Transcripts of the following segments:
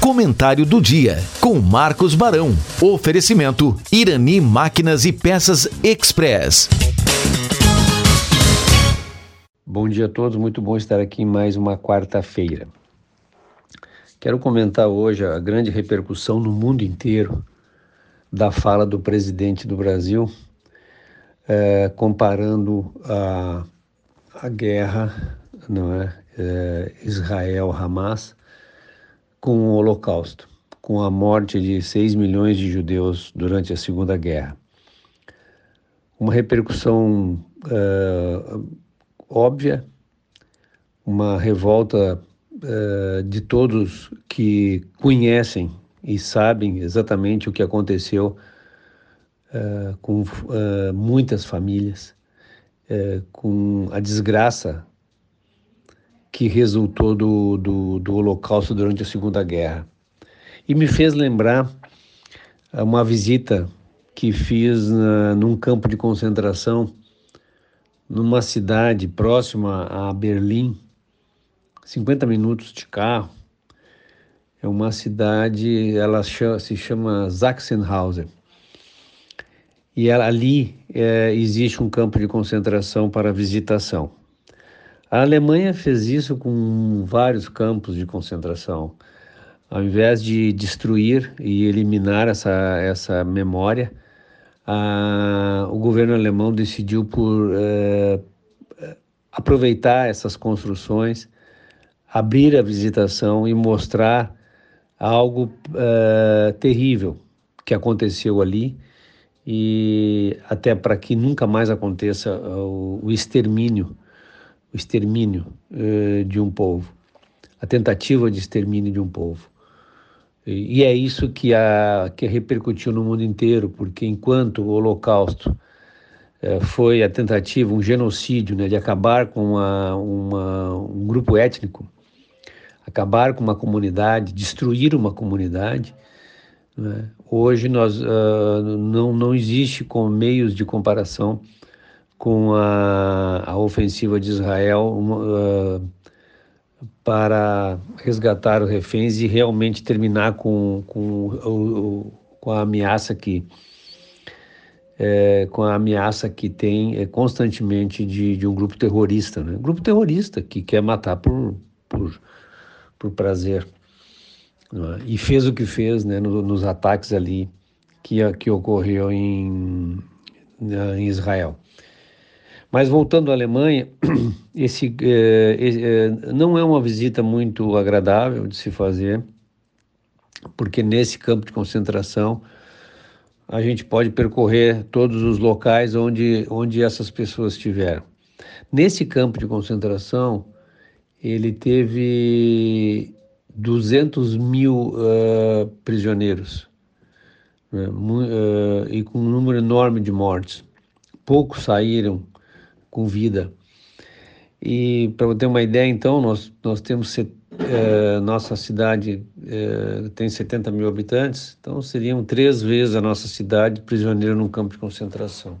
Comentário do dia com Marcos Barão. Oferecimento Irani Máquinas e Peças Express. Bom dia a todos, muito bom estar aqui em mais uma quarta-feira. Quero comentar hoje a grande repercussão no mundo inteiro da fala do presidente do Brasil, é, comparando a, a guerra não é, é Israel-Hamas com o Holocausto, com a morte de 6 milhões de judeus durante a Segunda Guerra. Uma repercussão uh, óbvia, uma revolta uh, de todos que conhecem e sabem exatamente o que aconteceu uh, com muitas famílias, com a desgraça que resultou do, do, do Holocausto durante a Segunda Guerra. E me fez lembrar eh, uma visita que fiz na, num campo de concentração numa cidade próxima a Berlim, 50 minutos de carro. É uma cidade, ela se chama Sachsenhausen. E ela, ali é, existe um campo de concentração para visitação. A Alemanha fez isso com vários campos de concentração. Ao invés de destruir e eliminar essa, essa memória, a, o governo alemão decidiu por é, aproveitar essas construções, abrir a visitação e mostrar algo é, terrível que aconteceu ali e até para que nunca mais aconteça o, o extermínio o extermínio uh, de um povo, a tentativa de extermínio de um povo. E, e é isso que, a, que repercutiu no mundo inteiro, porque enquanto o Holocausto uh, foi a tentativa, um genocídio, né, de acabar com uma, uma, um grupo étnico, acabar com uma comunidade, destruir uma comunidade, né, hoje nós uh, não, não existe com meios de comparação com a, a ofensiva de Israel uh, para resgatar os reféns e realmente terminar com, com, com a ameaça que é, com a ameaça que tem é, constantemente de, de um grupo terrorista, né? grupo terrorista que quer matar por, por, por prazer. É? E fez o que fez né, no, nos ataques ali que, que ocorreu em, em Israel. Mas voltando à Alemanha, esse, é, é, não é uma visita muito agradável de se fazer, porque nesse campo de concentração a gente pode percorrer todos os locais onde, onde essas pessoas estiveram. Nesse campo de concentração, ele teve 200 mil uh, prisioneiros uh, e com um número enorme de mortes. Poucos saíram com vida. E para ter uma ideia, então, nós, nós temos, é, nossa cidade é, tem 70 mil habitantes, então seriam três vezes a nossa cidade prisioneira num campo de concentração.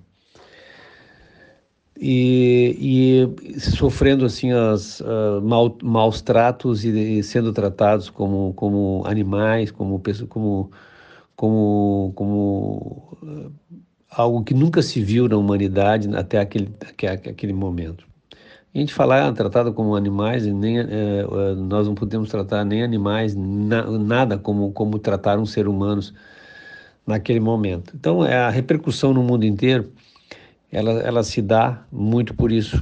E, e sofrendo assim as uh, mal, maus tratos e, e, sendo tratados como, como animais, como, como, como, como uh, algo que nunca se viu na humanidade até aquele, aquele momento. A gente falar ah, tratado como animais, nem, é, nós não podemos tratar nem animais, na, nada como, como tratar um ser humano naquele momento. Então, é, a repercussão no mundo inteiro, ela, ela se dá muito por isso,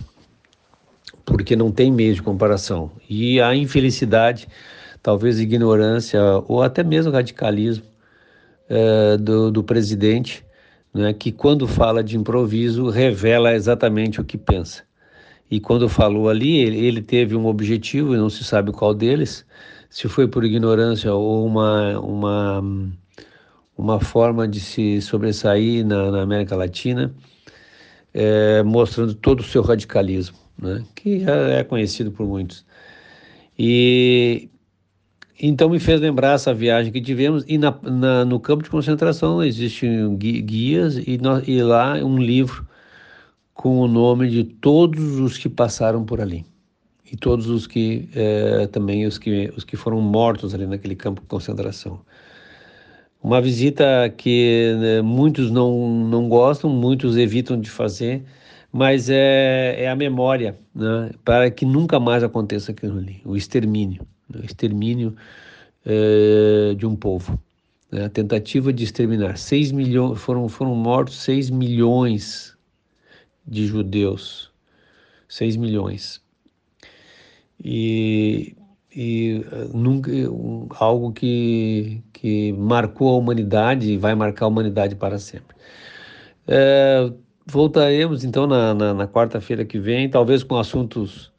porque não tem meio de comparação. E a infelicidade, talvez ignorância ou até mesmo radicalismo é, do, do presidente, né, que quando fala de improviso revela exatamente o que pensa. E quando falou ali, ele, ele teve um objetivo, e não se sabe qual deles, se foi por ignorância ou uma, uma, uma forma de se sobressair na, na América Latina, é, mostrando todo o seu radicalismo, né, que é conhecido por muitos. E então me fez lembrar essa viagem que tivemos e na, na, no campo de concentração existem guias e, e lá um livro com o nome de todos os que passaram por ali. e todos os que é, também os que os que foram mortos ali naquele campo de concentração. Uma visita que né, muitos não, não gostam, muitos evitam de fazer, mas é, é a memória né, para que nunca mais aconteça aquilo ali o extermínio o extermínio é, de um povo. Né, a tentativa de exterminar. 6 milhões, foram, foram mortos 6 milhões de judeus. 6 milhões. E e eh, nunca um, algo que, que marcou a humanidade e vai marcar a humanidade para sempre. É, voltaremos então na, na, na quarta-feira que vem, talvez com assuntos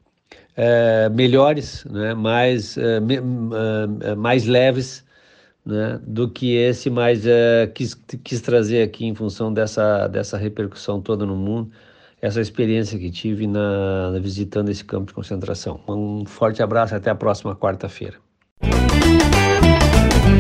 é, melhores, né, mais, é, me, mais leves né, do que esse, mas quis, quis trazer aqui em função dessa, dessa repercussão toda no mundo essa experiência que tive na visitando esse campo de concentração. Um forte abraço até a próxima quarta-feira.